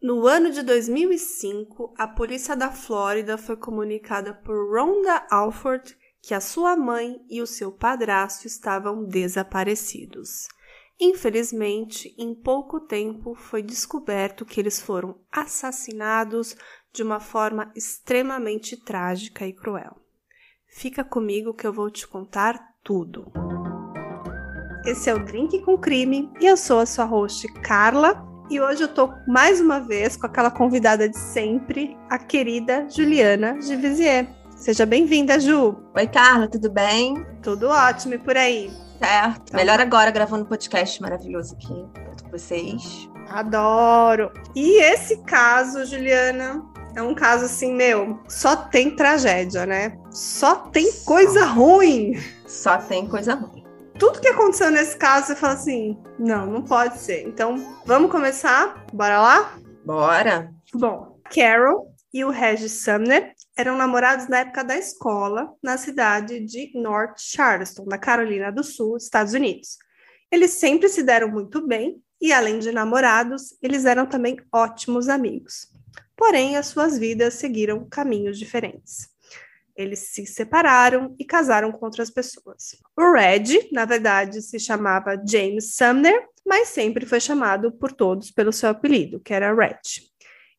No ano de 2005, a polícia da Flórida foi comunicada por Rhonda Alford que a sua mãe e o seu padrasto estavam desaparecidos. Infelizmente, em pouco tempo foi descoberto que eles foram assassinados de uma forma extremamente trágica e cruel. Fica comigo que eu vou te contar tudo. Esse é o Drink com Crime e eu sou a sua host Carla. E hoje eu tô mais uma vez com aquela convidada de sempre, a querida Juliana de Vizier. Seja bem-vinda, Ju. Oi, Carla, tudo bem? Tudo ótimo e por aí. Certo. Então, Melhor agora gravando um podcast maravilhoso aqui com vocês. Adoro. E esse caso, Juliana, é um caso assim, meu, só tem tragédia, né? Só tem só. coisa ruim. Só tem coisa ruim. Tudo que aconteceu nesse caso, você fala assim: não, não pode ser. Então, vamos começar? Bora lá? Bora. Bom, Carol e o Regis Sumner eram namorados na época da escola, na cidade de North Charleston, na Carolina do Sul, Estados Unidos. Eles sempre se deram muito bem e, além de namorados, eles eram também ótimos amigos. Porém, as suas vidas seguiram caminhos diferentes. Eles se separaram e casaram com outras pessoas. O Red, na verdade, se chamava James Sumner, mas sempre foi chamado por todos pelo seu apelido, que era Red.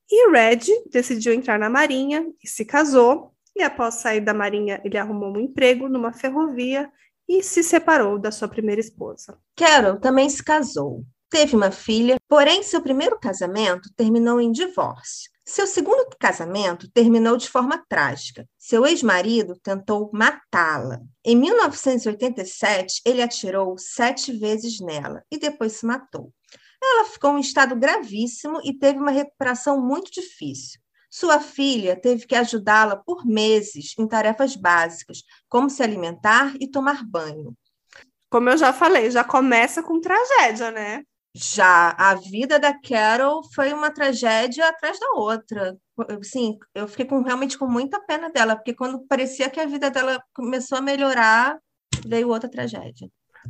E Red decidiu entrar na Marinha e se casou. E após sair da Marinha, ele arrumou um emprego numa ferrovia e se separou da sua primeira esposa. Carol também se casou. Teve uma filha, porém seu primeiro casamento terminou em divórcio. Seu segundo casamento terminou de forma trágica. Seu ex-marido tentou matá-la. Em 1987, ele atirou sete vezes nela e depois se matou. Ela ficou em estado gravíssimo e teve uma recuperação muito difícil. Sua filha teve que ajudá-la por meses em tarefas básicas, como se alimentar e tomar banho. Como eu já falei, já começa com tragédia, né? Já a vida da Carol foi uma tragédia atrás da outra. Sim, eu fiquei com, realmente com muita pena dela, porque quando parecia que a vida dela começou a melhorar, veio outra tragédia.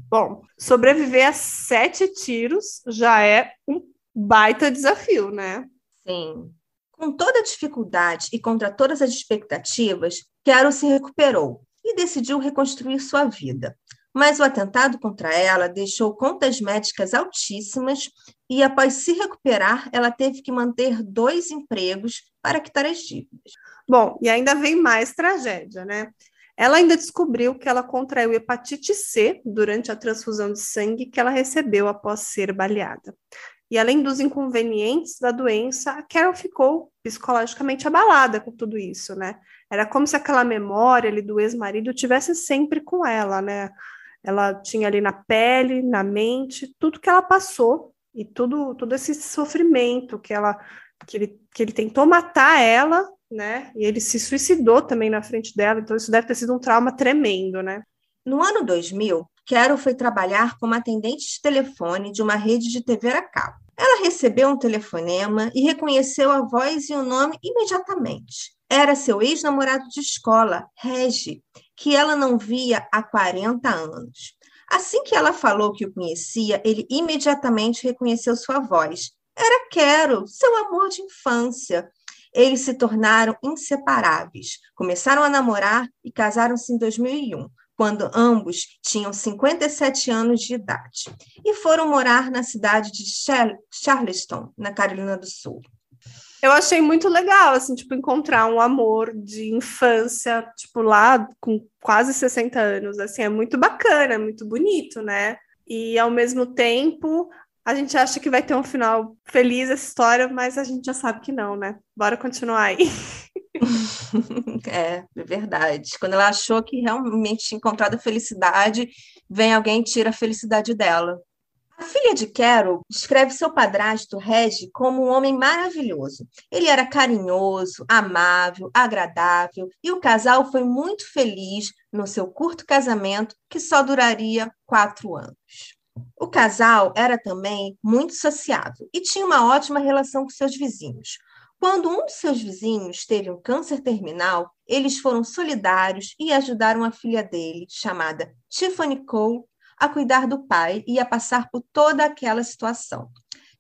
Bom, sobreviver a sete tiros já é um baita desafio, né? Sim. Com toda a dificuldade e contra todas as expectativas, Carol se recuperou e decidiu reconstruir sua vida. Mas o atentado contra ela deixou contas médicas altíssimas e, após se recuperar, ela teve que manter dois empregos para quitar as dívidas. Bom, e ainda vem mais tragédia, né? Ela ainda descobriu que ela contraiu hepatite C durante a transfusão de sangue que ela recebeu após ser baleada. E além dos inconvenientes da doença, a Carol ficou psicologicamente abalada com tudo isso, né? Era como se aquela memória ali do ex-marido tivesse sempre com ela, né? Ela tinha ali na pele, na mente, tudo que ela passou e tudo, todo esse sofrimento que ela que ele, que ele tentou matar ela né? E ele se suicidou também na frente dela, então isso deve ter sido um trauma tremendo, né? No ano 2000, Carol foi trabalhar como atendente de telefone de uma rede de TV a cabo. Ela recebeu um telefonema e reconheceu a voz e o nome imediatamente. Era seu ex-namorado de escola, Regi, que ela não via há 40 anos. Assim que ela falou que o conhecia, ele imediatamente reconheceu sua voz. Era Carol, seu amor de infância, eles se tornaram inseparáveis. Começaram a namorar e casaram-se em 2001, quando ambos tinham 57 anos de idade, e foram morar na cidade de Charleston, na Carolina do Sul. Eu achei muito legal, assim, tipo, encontrar um amor de infância, tipo, lá com quase 60 anos, assim, é muito bacana, muito bonito, né? E ao mesmo tempo, a gente acha que vai ter um final feliz essa história, mas a gente já sabe que não, né? Bora continuar aí. é, é verdade. Quando ela achou que realmente tinha encontrado a felicidade, vem alguém e tira a felicidade dela. A filha de Carol descreve seu padrasto, Regi, como um homem maravilhoso. Ele era carinhoso, amável, agradável, e o casal foi muito feliz no seu curto casamento, que só duraria quatro anos. O casal era também muito sociável e tinha uma ótima relação com seus vizinhos. Quando um de seus vizinhos teve um câncer terminal, eles foram solidários e ajudaram a filha dele, chamada Tiffany Cole, a cuidar do pai e a passar por toda aquela situação.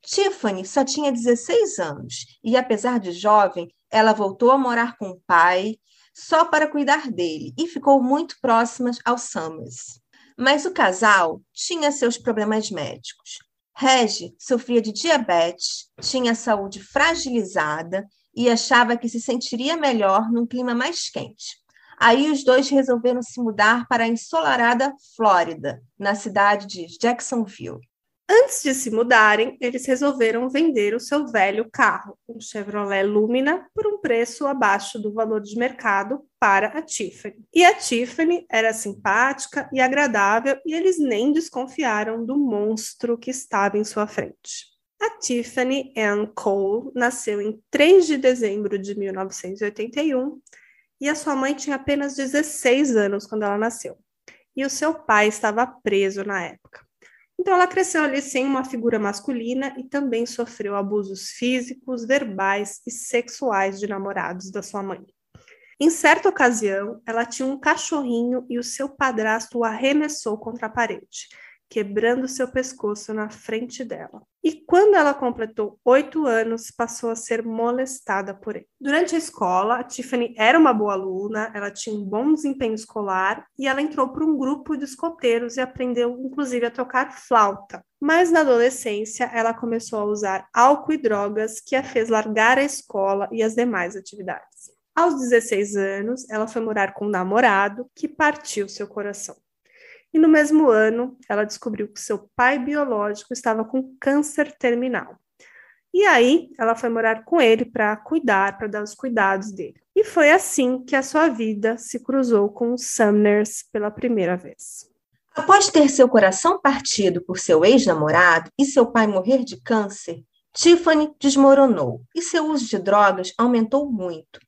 Tiffany só tinha 16 anos e, apesar de jovem, ela voltou a morar com o pai só para cuidar dele e ficou muito próxima ao Summers. Mas o casal tinha seus problemas médicos. Regi sofria de diabetes, tinha saúde fragilizada e achava que se sentiria melhor num clima mais quente. Aí os dois resolveram se mudar para a ensolarada Flórida, na cidade de Jacksonville. Antes de se mudarem, eles resolveram vender o seu velho carro, um Chevrolet Lumina, por um preço abaixo do valor de mercado para a Tiffany. E a Tiffany era simpática e agradável e eles nem desconfiaram do monstro que estava em sua frente. A Tiffany Ann Cole nasceu em 3 de dezembro de 1981 e a sua mãe tinha apenas 16 anos quando ela nasceu. E o seu pai estava preso na época. Então, ela cresceu ali sem uma figura masculina e também sofreu abusos físicos, verbais e sexuais de namorados da sua mãe. Em certa ocasião, ela tinha um cachorrinho e o seu padrasto o arremessou contra a parede quebrando seu pescoço na frente dela. E quando ela completou oito anos, passou a ser molestada por ele. Durante a escola, a Tiffany era uma boa aluna, ela tinha um bom desempenho escolar e ela entrou para um grupo de escoteiros e aprendeu, inclusive, a tocar flauta. Mas na adolescência, ela começou a usar álcool e drogas, que a fez largar a escola e as demais atividades. Aos 16 anos, ela foi morar com um namorado que partiu seu coração e no mesmo ano ela descobriu que seu pai biológico estava com câncer terminal. E aí ela foi morar com ele para cuidar, para dar os cuidados dele. E foi assim que a sua vida se cruzou com os Sumners pela primeira vez. Após ter seu coração partido por seu ex-namorado e seu pai morrer de câncer, Tiffany desmoronou e seu uso de drogas aumentou muito.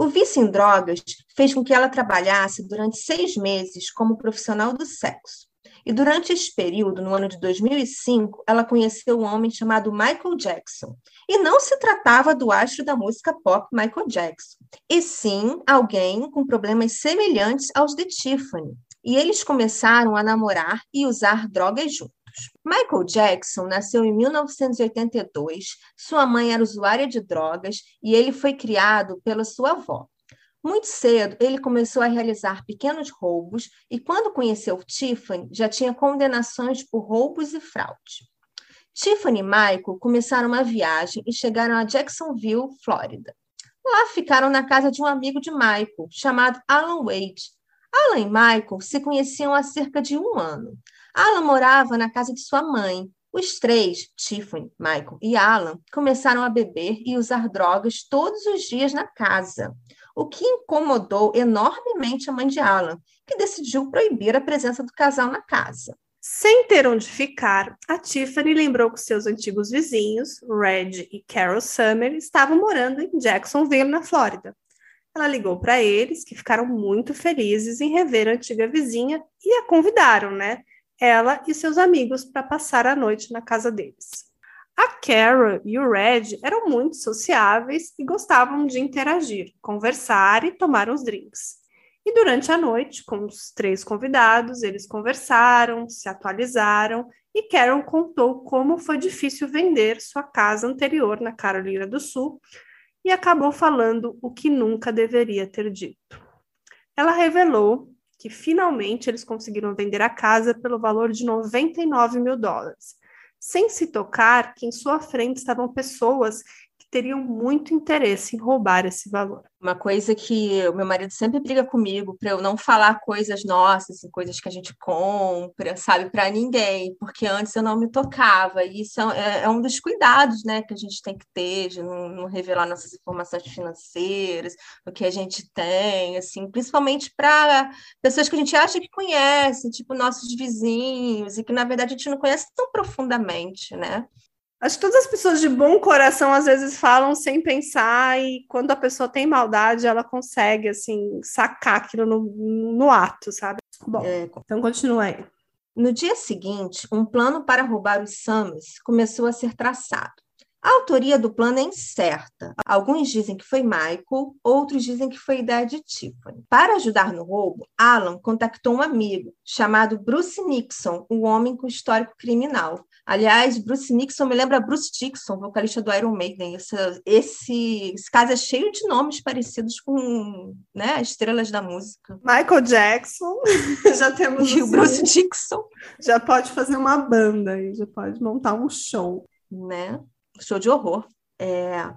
O vício em drogas fez com que ela trabalhasse durante seis meses como profissional do sexo. E durante esse período, no ano de 2005, ela conheceu um homem chamado Michael Jackson. E não se tratava do astro da música pop Michael Jackson, e sim alguém com problemas semelhantes aos de Tiffany. E eles começaram a namorar e usar drogas juntos. Michael Jackson nasceu em 1982, sua mãe era usuária de drogas e ele foi criado pela sua avó. Muito cedo, ele começou a realizar pequenos roubos e, quando conheceu Tiffany, já tinha condenações por roubos e fraude. Tiffany e Michael começaram uma viagem e chegaram a Jacksonville, Flórida. Lá ficaram na casa de um amigo de Michael, chamado Alan Wade. Alan e Michael se conheciam há cerca de um ano. Alan morava na casa de sua mãe. Os três, Tiffany, Michael e Alan, começaram a beber e usar drogas todos os dias na casa, o que incomodou enormemente a mãe de Alan, que decidiu proibir a presença do casal na casa. Sem ter onde ficar, a Tiffany lembrou que seus antigos vizinhos, Red e Carol Summer, estavam morando em Jacksonville, na Flórida. Ela ligou para eles, que ficaram muito felizes em rever a antiga vizinha e a convidaram, né? Ela e seus amigos para passar a noite na casa deles. A Carol e o Red eram muito sociáveis e gostavam de interagir, conversar e tomar uns drinks. E durante a noite, com os três convidados, eles conversaram, se atualizaram e Carol contou como foi difícil vender sua casa anterior na Carolina do Sul e acabou falando o que nunca deveria ter dito. Ela revelou que finalmente eles conseguiram vender a casa pelo valor de 99 mil dólares, sem se tocar que em sua frente estavam pessoas teriam muito interesse em roubar esse valor. Uma coisa que o meu marido sempre briga comigo para eu não falar coisas nossas, assim, coisas que a gente compra, sabe, para ninguém, porque antes eu não me tocava. E isso é, é, um dos cuidados, né, que a gente tem que ter de não, não revelar nossas informações financeiras, o que a gente tem, assim, principalmente para pessoas que a gente acha que conhece, tipo nossos vizinhos, e que na verdade a gente não conhece tão profundamente, né? Acho que todas as pessoas de bom coração às vezes falam sem pensar, e quando a pessoa tem maldade, ela consegue, assim, sacar aquilo no, no ato, sabe? Bom, é. então continua aí. No dia seguinte, um plano para roubar os Summers começou a ser traçado. A autoria do plano é incerta. Alguns dizem que foi Michael, outros dizem que foi ideia de Tiffany. Para ajudar no roubo, Alan contactou um amigo chamado Bruce Nixon, um homem com histórico criminal. Aliás, Bruce Nixon me lembra Bruce Dixon, vocalista do Iron Maiden. Esse, esse, esse caso é cheio de nomes parecidos com né, estrelas da música. Michael Jackson, já temos. E o Bruce Dixon. Já pode fazer uma banda aí, já pode montar um show. Né? Show de horror. É...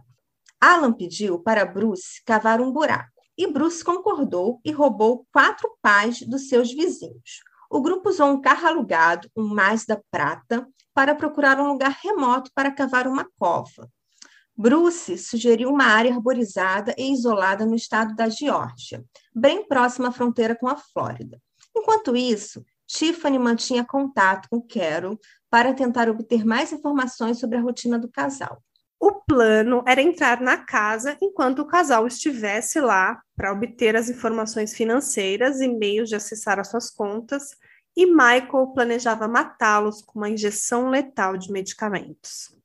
Alan pediu para Bruce cavar um buraco e Bruce concordou e roubou quatro pás dos seus vizinhos. O grupo usou um carro alugado, um Mazda prata, para procurar um lugar remoto para cavar uma cova. Bruce sugeriu uma área arborizada e isolada no estado da Geórgia, bem próxima à fronteira com a Flórida. Enquanto isso, Tiffany mantinha contato com Carol para tentar obter mais informações sobre a rotina do casal. O plano era entrar na casa enquanto o casal estivesse lá para obter as informações financeiras e meios de acessar as suas contas, e Michael planejava matá-los com uma injeção letal de medicamentos.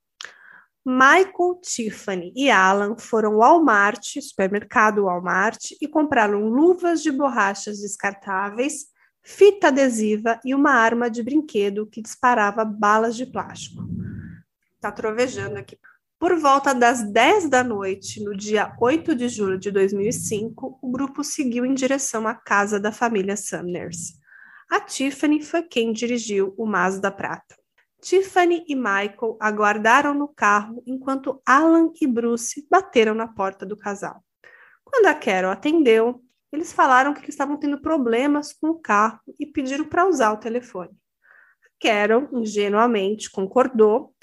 Michael, Tiffany e Alan foram ao Walmart, supermercado Walmart, e compraram luvas de borrachas descartáveis, fita adesiva e uma arma de brinquedo que disparava balas de plástico. Tá trovejando aqui. Por volta das 10 da noite, no dia 8 de julho de 2005, o grupo seguiu em direção à casa da família Sumners. A Tiffany foi quem dirigiu o Mazda Prata. Tiffany e Michael aguardaram no carro enquanto Alan e Bruce bateram na porta do casal. Quando a Carol atendeu, eles falaram que estavam tendo problemas com o carro e pediram para usar o telefone. Carol, ingenuamente, concordou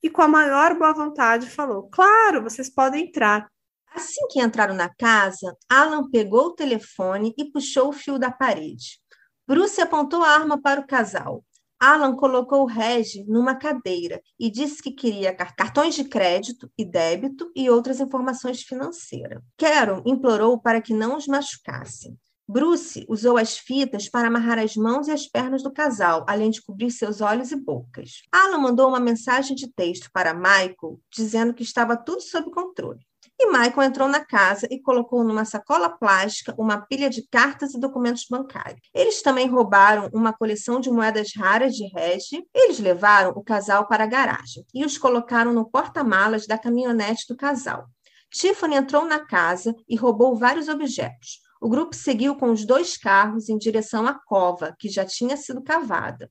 e, com a maior boa vontade, falou: Claro, vocês podem entrar. Assim que entraram na casa, Alan pegou o telefone e puxou o fio da parede. Bruce apontou a arma para o casal. Alan colocou o Reg numa cadeira e disse que queria cartões de crédito e débito e outras informações financeiras. Carol implorou para que não os machucassem. Bruce usou as fitas para amarrar as mãos e as pernas do casal, além de cobrir seus olhos e bocas. Alan mandou uma mensagem de texto para Michael dizendo que estava tudo sob controle. E Michael entrou na casa e colocou numa sacola plástica uma pilha de cartas e documentos bancários. Eles também roubaram uma coleção de moedas raras de regi. Eles levaram o casal para a garagem e os colocaram no porta-malas da caminhonete do casal. Tiffany entrou na casa e roubou vários objetos. O grupo seguiu com os dois carros em direção à cova, que já tinha sido cavada,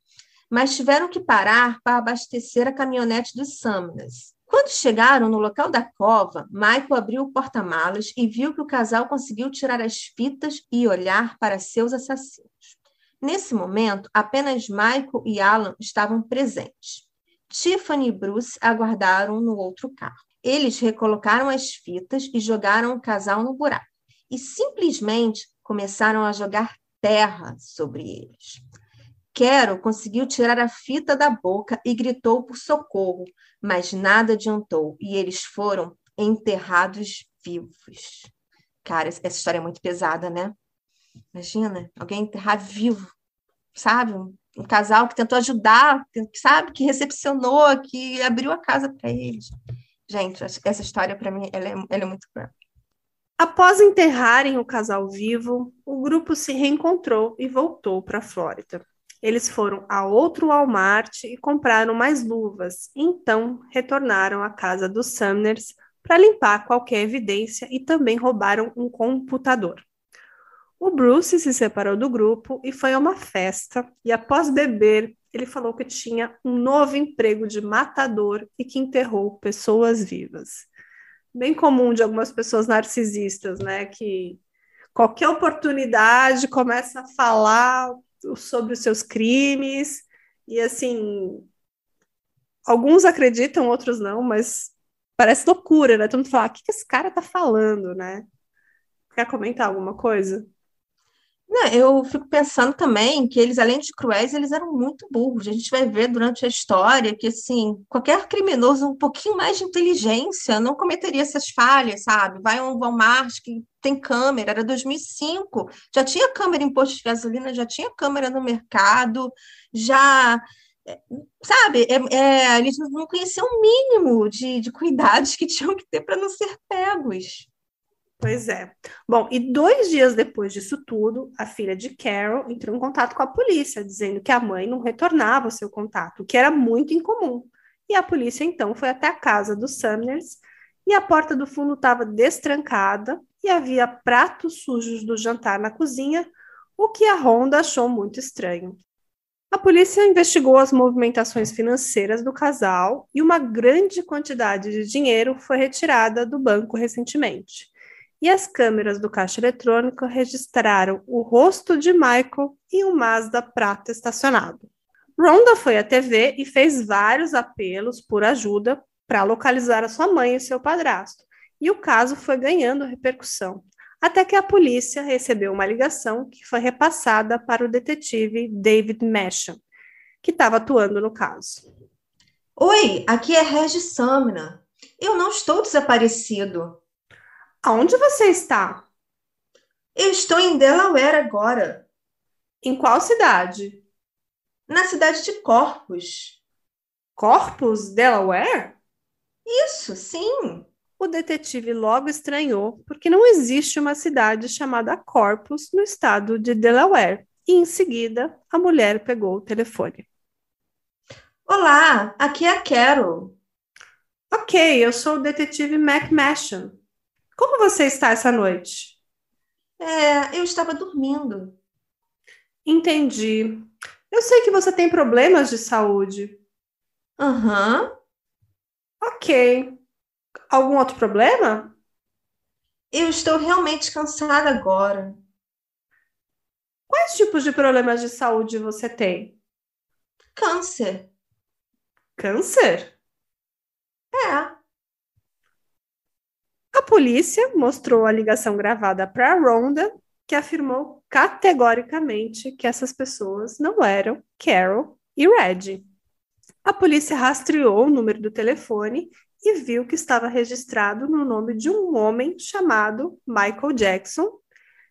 mas tiveram que parar para abastecer a caminhonete dos Sumners. Quando chegaram no local da cova, Michael abriu o porta-malas e viu que o casal conseguiu tirar as fitas e olhar para seus assassinos. Nesse momento, apenas Michael e Alan estavam presentes. Tiffany e Bruce aguardaram no outro carro. Eles recolocaram as fitas e jogaram o casal no buraco. E simplesmente começaram a jogar terra sobre eles. Quero conseguiu tirar a fita da boca e gritou por socorro, mas nada adiantou e eles foram enterrados vivos. Cara, essa história é muito pesada, né? Imagina, alguém enterrar vivo, sabe? Um, casal que tentou ajudar, sabe? Que recepcionou, que abriu a casa para eles. Gente, essa história para mim ela é, ela é muito cruel. Após enterrarem o casal vivo, o grupo se reencontrou e voltou para a Flórida. Eles foram a outro Walmart e compraram mais luvas. Então, retornaram à casa dos Sumners para limpar qualquer evidência e também roubaram um computador. O Bruce se separou do grupo e foi a uma festa, e após beber, ele falou que tinha um novo emprego de matador e que enterrou pessoas vivas. Bem comum de algumas pessoas narcisistas, né? Que qualquer oportunidade começa a falar sobre os seus crimes, e assim, alguns acreditam, outros não, mas parece loucura, né? Todo mundo fala, o que, que esse cara tá falando, né? Quer comentar alguma coisa? Eu fico pensando também que eles, além de cruéis, eles eram muito burros. A gente vai ver durante a história que, assim, qualquer criminoso um pouquinho mais de inteligência não cometeria essas falhas, sabe? Vai um Walmart que tem câmera, era 2005, já tinha câmera em posto de gasolina, já tinha câmera no mercado, já sabe, é, é, eles não conheciam o mínimo de, de cuidados que tinham que ter para não ser pegos. Pois é. Bom, e dois dias depois disso tudo, a filha de Carol entrou em contato com a polícia, dizendo que a mãe não retornava o seu contato, o que era muito incomum. E a polícia então foi até a casa dos Sumners e a porta do fundo estava destrancada e havia pratos sujos do jantar na cozinha, o que a Ronda achou muito estranho. A polícia investigou as movimentações financeiras do casal e uma grande quantidade de dinheiro foi retirada do banco recentemente. E as câmeras do caixa eletrônico registraram o rosto de Michael e um Mazda prata estacionado. Ronda foi à TV e fez vários apelos por ajuda para localizar a sua mãe e seu padrasto. E o caso foi ganhando repercussão até que a polícia recebeu uma ligação que foi repassada para o detetive David Masham, que estava atuando no caso. Oi, aqui é Regis Samna. Eu não estou desaparecido. Aonde você está? Eu estou em Delaware agora. Em qual cidade? Na cidade de Corpus. Corpus, Delaware? Isso, sim o detetive logo estranhou, porque não existe uma cidade chamada Corpus no estado de Delaware. E em seguida, a mulher pegou o telefone. Olá, aqui é a Carol. Ok, eu sou o detetive Mac Masham. Como você está essa noite? É, eu estava dormindo. Entendi. Eu sei que você tem problemas de saúde. Aham. Uhum. Ok. Algum outro problema? Eu estou realmente cansada agora. Quais tipos de problemas de saúde você tem? Câncer. Câncer? É. A polícia mostrou a ligação gravada para Rhonda, que afirmou categoricamente que essas pessoas não eram Carol e Red. A polícia rastreou o número do telefone e viu que estava registrado no nome de um homem chamado Michael Jackson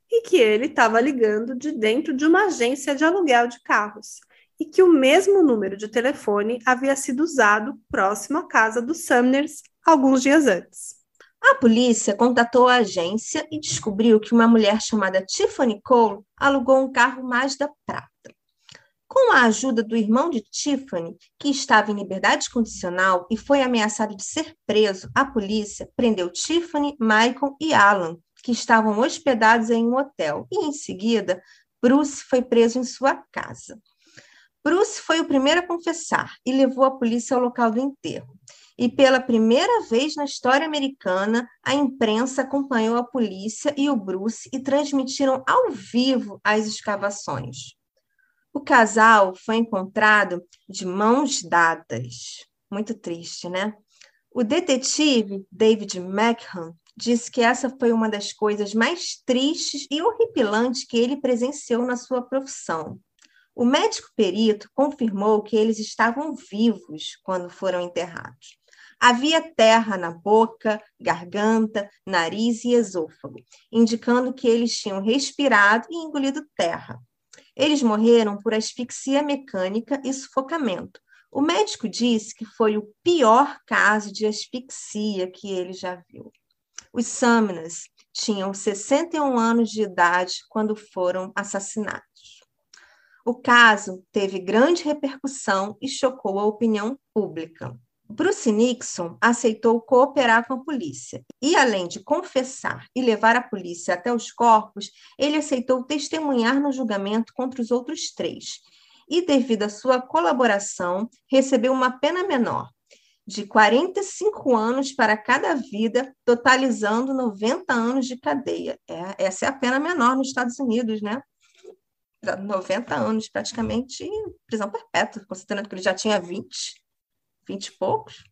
e que ele estava ligando de dentro de uma agência de aluguel de carros e que o mesmo número de telefone havia sido usado próximo à casa dos Sumners alguns dias antes. A polícia contatou a agência e descobriu que uma mulher chamada Tiffany Cole alugou um carro Mazda Prata. Com a ajuda do irmão de Tiffany, que estava em liberdade condicional e foi ameaçado de ser preso, a polícia prendeu Tiffany, Michael e Alan, que estavam hospedados em um hotel. E, em seguida, Bruce foi preso em sua casa. Bruce foi o primeiro a confessar e levou a polícia ao local do enterro. E pela primeira vez na história americana, a imprensa acompanhou a polícia e o Bruce e transmitiram ao vivo as escavações. O casal foi encontrado de mãos dadas. Muito triste, né? O detetive David McHugh disse que essa foi uma das coisas mais tristes e horripilantes que ele presenciou na sua profissão. O médico perito confirmou que eles estavam vivos quando foram enterrados. Havia terra na boca, garganta, nariz e esôfago, indicando que eles tinham respirado e engolido terra. Eles morreram por asfixia mecânica e sufocamento. O médico disse que foi o pior caso de asfixia que ele já viu. Os Sumners tinham 61 anos de idade quando foram assassinados. O caso teve grande repercussão e chocou a opinião pública. Bruce Nixon aceitou cooperar com a polícia e, além de confessar e levar a polícia até os corpos, ele aceitou testemunhar no julgamento contra os outros três. E, devido à sua colaboração, recebeu uma pena menor, de 45 anos para cada vida, totalizando 90 anos de cadeia. É, essa é a pena menor nos Estados Unidos, né? 90 anos, praticamente prisão perpétua, considerando que ele já tinha 20 vinte e poucos.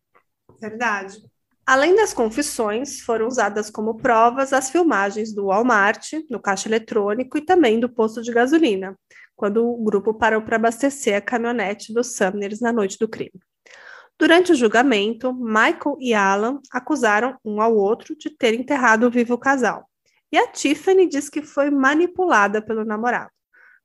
Verdade. Além das confissões, foram usadas como provas as filmagens do Walmart, no caixa eletrônico e também do posto de gasolina, quando o grupo parou para abastecer a caminhonete dos Sumners na noite do crime. Durante o julgamento, Michael e Alan acusaram um ao outro de ter enterrado vivo o casal. E a Tiffany diz que foi manipulada pelo namorado.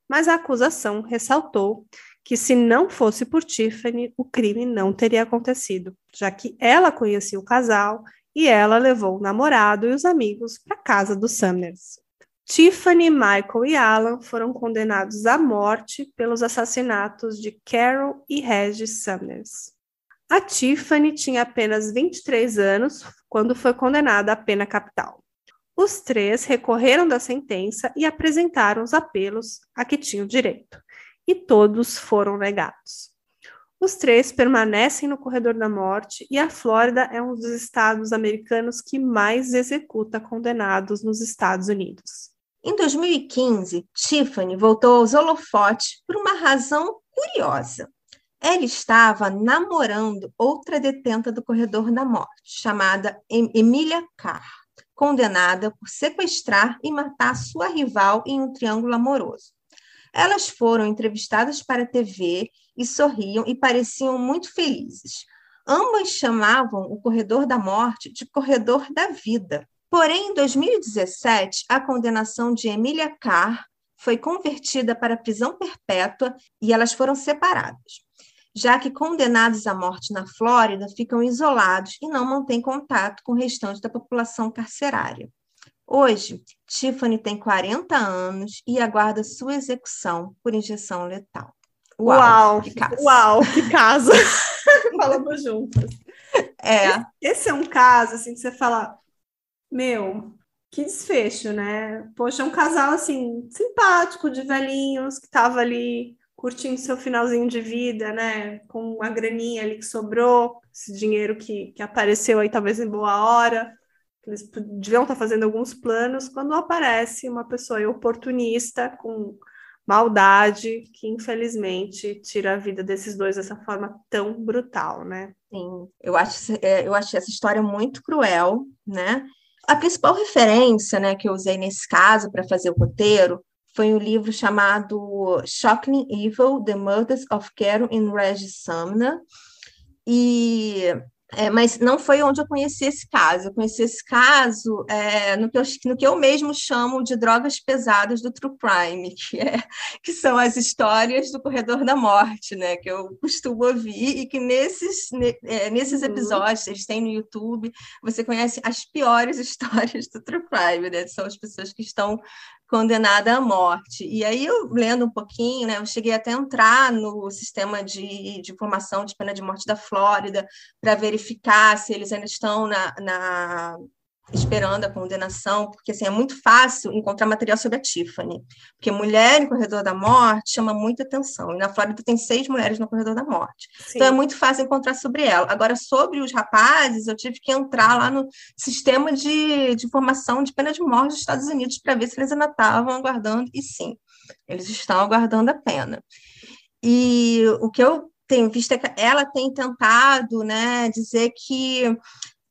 Mas a acusação ressaltou que se não fosse por Tiffany, o crime não teria acontecido, já que ela conhecia o casal e ela levou o namorado e os amigos para casa dos Summers. Tiffany, Michael e Alan foram condenados à morte pelos assassinatos de Carol e Regis Summers. A Tiffany tinha apenas 23 anos quando foi condenada à pena capital. Os três recorreram da sentença e apresentaram os apelos a que tinham direito, e todos foram negados. Os três permanecem no corredor da morte e a Flórida é um dos estados americanos que mais executa condenados nos Estados Unidos. Em 2015, Tiffany voltou aos holofotes por uma razão curiosa. Ela estava namorando outra detenta do corredor da morte, chamada Emília Carr, condenada por sequestrar e matar sua rival em um triângulo amoroso. Elas foram entrevistadas para a TV e sorriam e pareciam muito felizes. Ambas chamavam o corredor da morte de corredor da vida. Porém, em 2017, a condenação de Emília Carr foi convertida para prisão perpétua e elas foram separadas, já que condenados à morte na Flórida ficam isolados e não mantêm contato com o restante da população carcerária. Hoje, Tiffany tem 40 anos e aguarda sua execução por injeção letal. Uau, uau, que caso. Uau, que. Falamos juntas. É. Esse é um caso, assim, que você fala, meu, que desfecho, né? Poxa, é um casal, assim, simpático, de velhinhos, que tava ali curtindo seu finalzinho de vida, né? Com a graninha ali que sobrou, esse dinheiro que, que apareceu aí, talvez em boa hora. Eles deviam estar fazendo alguns planos, quando aparece uma pessoa oportunista, com maldade que infelizmente tira a vida desses dois dessa forma tão brutal, né? Sim, eu acho, é, eu acho essa história muito cruel, né? A principal referência, né, que eu usei nesse caso para fazer o roteiro foi um livro chamado Shocking Evil: The Murders of Carol and Regis Sumner. E é, mas não foi onde eu conheci esse caso. Eu conheci esse caso é, no, que eu, no que eu mesmo chamo de drogas pesadas do true crime, que, é, que são as histórias do corredor da morte, né? Que eu costumo ouvir e que nesses, ne, é, nesses uhum. episódios, eles têm no YouTube, você conhece as piores histórias do true crime, né? São as pessoas que estão condenada à morte. E aí, eu lendo um pouquinho, né, eu cheguei até a entrar no sistema de, de informação de pena de morte da Flórida para verificar se eles ainda estão na, na esperando a condenação, porque assim, é muito fácil encontrar material sobre a Tiffany, porque mulher no corredor da morte chama muita atenção, e na Flórida tem seis mulheres no corredor da morte, Sim. então é muito fácil encontrar sobre ela. Agora, sobre os rapazes, eu tive que entrar lá no sistema de, de informação de pena de morte dos Estados Unidos para ver se eles ainda estavam aguardando, e sim, eles estão aguardando a pena. E o que eu tenho visto é que ela tem tentado né, dizer que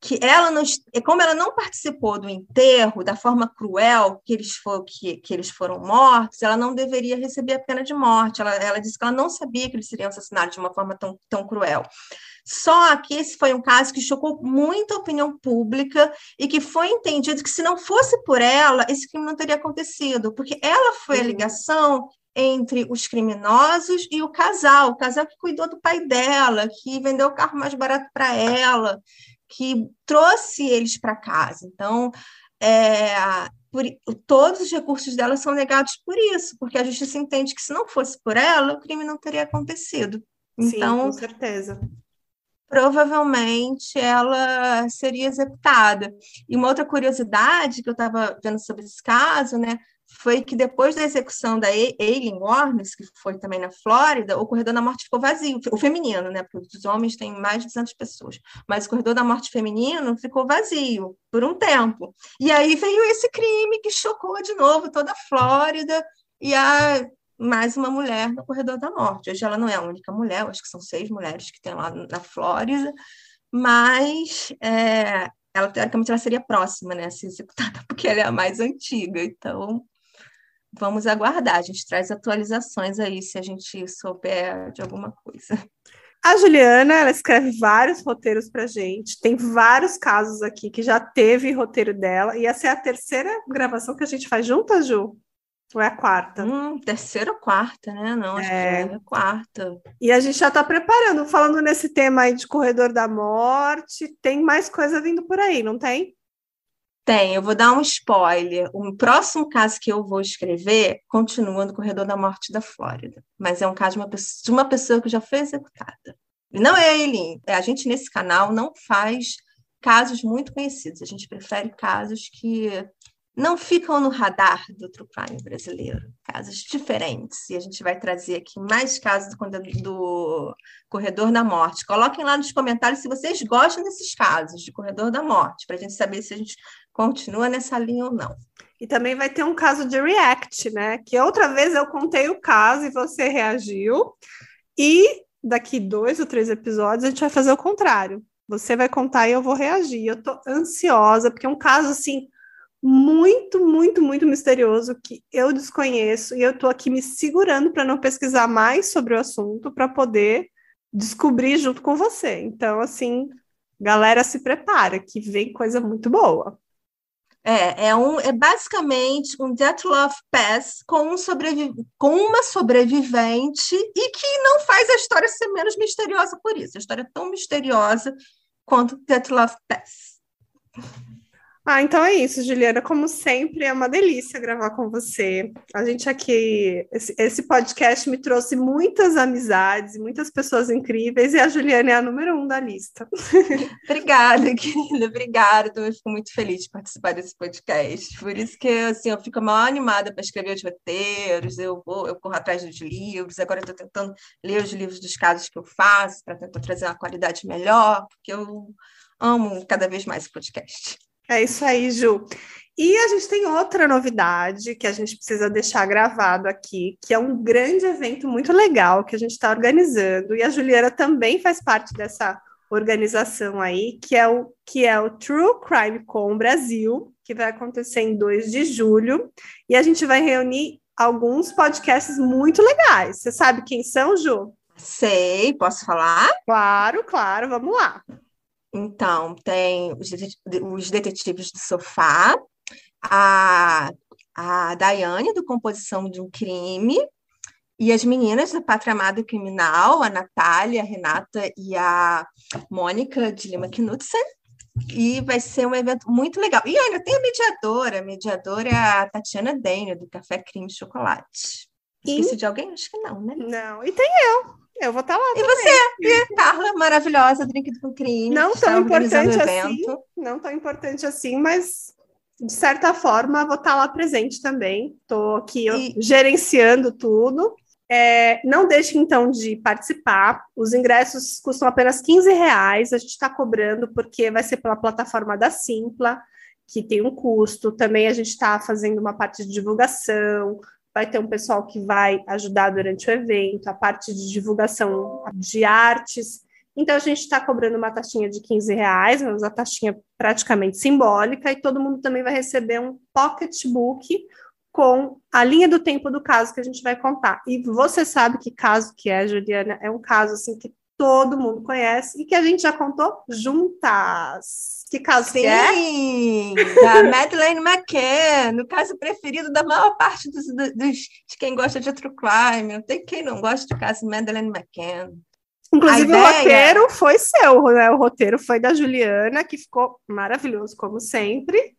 que ela não, como ela não participou do enterro da forma cruel que eles, for, que, que eles foram mortos, ela não deveria receber a pena de morte. Ela, ela disse que ela não sabia que eles seriam assassinados de uma forma tão, tão cruel. Só que esse foi um caso que chocou muita opinião pública e que foi entendido que se não fosse por ela, esse crime não teria acontecido, porque ela foi a ligação entre os criminosos e o casal, o casal que cuidou do pai dela, que vendeu o carro mais barato para ela, que trouxe eles para casa. Então, é, por, todos os recursos dela são negados por isso, porque a justiça entende que se não fosse por ela, o crime não teria acontecido. Então, Sim, com certeza. Provavelmente ela seria executada. E uma outra curiosidade que eu estava vendo sobre esse caso, né, foi que depois da execução da Aileen Warnes, que foi também na Flórida, o corredor da morte ficou vazio, o feminino, né? Porque os homens têm mais de 200 pessoas, mas o corredor da morte feminino ficou vazio por um tempo. E aí veio esse crime que chocou de novo toda a Flórida e a mais uma mulher no corredor da morte. Hoje ela não é a única mulher, acho que são seis mulheres que tem lá na Flórida, mas é, ela teoricamente ela seria próxima né, a ser executada, porque ela é a mais antiga. Então, vamos aguardar. A gente traz atualizações aí se a gente souber de alguma coisa. A Juliana, ela escreve vários roteiros para gente. Tem vários casos aqui que já teve roteiro dela. E essa é a terceira gravação que a gente faz juntas, Ju? Ou é a quarta? Hum, terceira ou quarta, né? Não, acho é. que é a quarta. E a gente já está preparando, falando nesse tema aí de Corredor da Morte, tem mais coisa vindo por aí, não tem? Tem, eu vou dar um spoiler. O próximo caso que eu vou escrever continua no Corredor da Morte da Flórida, mas é um caso de uma pessoa, de uma pessoa que já foi executada. E não é ele. A gente nesse canal não faz casos muito conhecidos. A gente prefere casos que não ficam no radar do true crime brasileiro, casos diferentes. E a gente vai trazer aqui mais casos do, do Corredor da Morte. Coloquem lá nos comentários se vocês gostam desses casos de Corredor da Morte, para a gente saber se a gente continua nessa linha ou não. E também vai ter um caso de react, né? Que outra vez eu contei o caso e você reagiu. E daqui dois ou três episódios a gente vai fazer o contrário. Você vai contar e eu vou reagir. Eu tô ansiosa, porque é um caso assim muito, muito, muito misterioso que eu desconheço e eu estou aqui me segurando para não pesquisar mais sobre o assunto para poder descobrir junto com você. Então, assim, galera, se prepara que vem coisa muito boa. É, é, um, é basicamente um Death Love Pass com, um sobrevi com uma sobrevivente e que não faz a história ser menos misteriosa por isso. A história é tão misteriosa quanto Death Love Pass. Ah, então é isso, Juliana. Como sempre, é uma delícia gravar com você. A gente aqui, esse, esse, podcast me trouxe muitas amizades, muitas pessoas incríveis, e a Juliana é a número um da lista. Obrigada, querida, obrigada. Eu fico muito feliz de participar desse podcast. Por isso que assim, eu fico mal animada para escrever os roteiros, eu vou, eu corro atrás dos livros. Agora eu estou tentando ler os livros dos casos que eu faço para tentar trazer uma qualidade melhor, porque eu amo cada vez mais o podcast. É isso aí, Ju. E a gente tem outra novidade que a gente precisa deixar gravado aqui, que é um grande evento muito legal que a gente está organizando, e a Juliana também faz parte dessa organização aí, que é o, que é o True Crime Com Brasil, que vai acontecer em 2 de julho, e a gente vai reunir alguns podcasts muito legais. Você sabe quem são, Ju? Sei, posso falar? Claro, claro, vamos lá. Então, tem os, os detetives do sofá, a, a Daiane, do Composição de um Crime, e as meninas da Pátria Amada Criminal, a Natália, a Renata e a Mônica de Lima Knudsen. E vai ser um evento muito legal. E ainda tem a mediadora, a mediadora é a Tatiana Dênio, do Café Crime Chocolate. Esqueci e... de alguém? Acho que não, né? Não, e tem eu. Eu vou estar tá lá. E também. você, Carla, maravilhosa, drink do crime. Não tão importante assim. Não tão importante assim, mas de certa forma vou estar tá lá presente também. Estou aqui e... gerenciando tudo. É, não deixe então de participar. Os ingressos custam apenas 15 reais. A gente está cobrando porque vai ser pela plataforma da Simpla, que tem um custo. Também a gente está fazendo uma parte de divulgação, vai ter um pessoal que vai ajudar durante o evento, a parte de divulgação de artes. Então, a gente está cobrando uma taxinha de 15 reais, uma taxinha praticamente simbólica, e todo mundo também vai receber um pocketbook com a linha do tempo do caso que a gente vai contar. E você sabe que caso que é, Juliana, é um caso assim que todo mundo conhece e que a gente já contou juntas. Que caso Sim, que é? da Madeleine McCann, o caso preferido da maior parte dos, dos, de quem gosta de true crime. Não tem quem não gosta do caso Madeleine McCann. Inclusive, ideia... o roteiro foi seu, né? O roteiro foi da Juliana, que ficou maravilhoso, como sempre.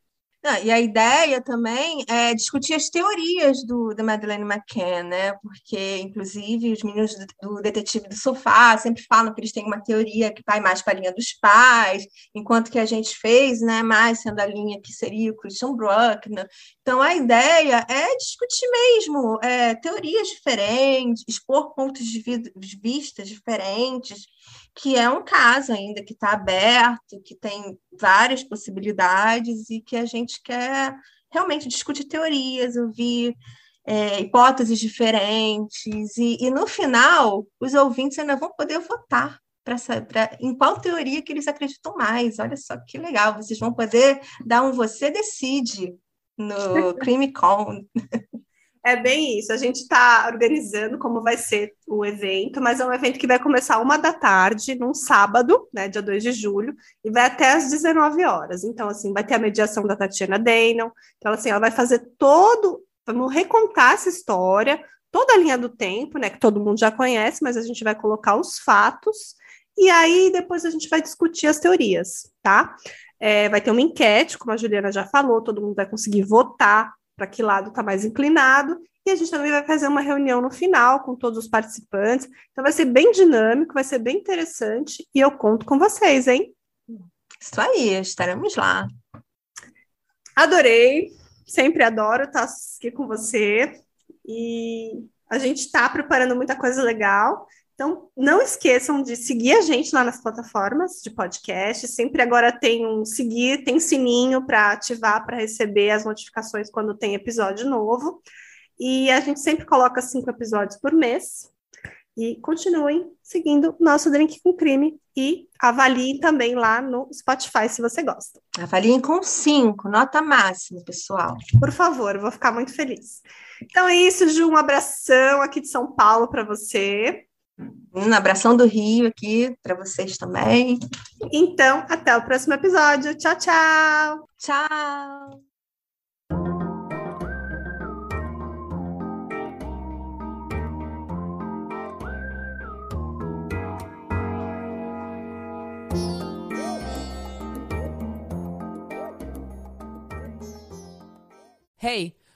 E a ideia também é discutir as teorias do, da Madeleine McCann, né? Porque, inclusive, os meninos do, do, Detetive do Sofá sempre falam que eles têm uma teoria que vai mais para a linha dos pais, enquanto que a gente fez, né, mais sendo a linha que seria o Christian Bruckner. Então, a ideia é discutir mesmo é, teorias diferentes, expor pontos de vista diferentes, que é um caso ainda que está aberto, que tem várias possibilidades e que a gente quer realmente discutir teorias, ouvir é, hipóteses diferentes, e, e, no final os ouvintes ainda vão poder votar para em qual teoria que eles acreditam mais. Olha só que legal, vocês vão poder dar um você decide no Crime Con. É bem isso. A gente está organizando como vai ser o evento, mas é um evento que vai começar uma da tarde, num sábado, né, dia 2 de julho, e vai até às 19 horas. Então, assim, vai ter a mediação da Tatiana Daynon. Então, assim, ela vai fazer todo Vamos recontar essa história, toda a linha do tempo, né? Que todo mundo já conhece, mas a gente vai colocar os fatos e aí depois a gente vai discutir as teorias, tá? É, vai ter uma enquete, como a Juliana já falou, todo mundo vai conseguir votar para que lado está mais inclinado, e a gente também vai fazer uma reunião no final com todos os participantes. Então vai ser bem dinâmico, vai ser bem interessante, e eu conto com vocês, hein? Isso aí, estaremos lá. Adorei, sempre adoro estar aqui com você. E a gente está preparando muita coisa legal. Então, não esqueçam de seguir a gente lá nas plataformas de podcast. Sempre agora tem um seguir, tem sininho para ativar, para receber as notificações quando tem episódio novo. E a gente sempre coloca cinco episódios por mês. E continuem seguindo nosso Drink com Crime e avaliem também lá no Spotify se você gosta. Avaliem com cinco, nota máxima, pessoal. Por favor, vou ficar muito feliz. Então é isso, Ju, um abração aqui de São Paulo para você. Um abração do Rio aqui para vocês também. Então, até o próximo episódio. Tchau, tchau. Tchau. Hey,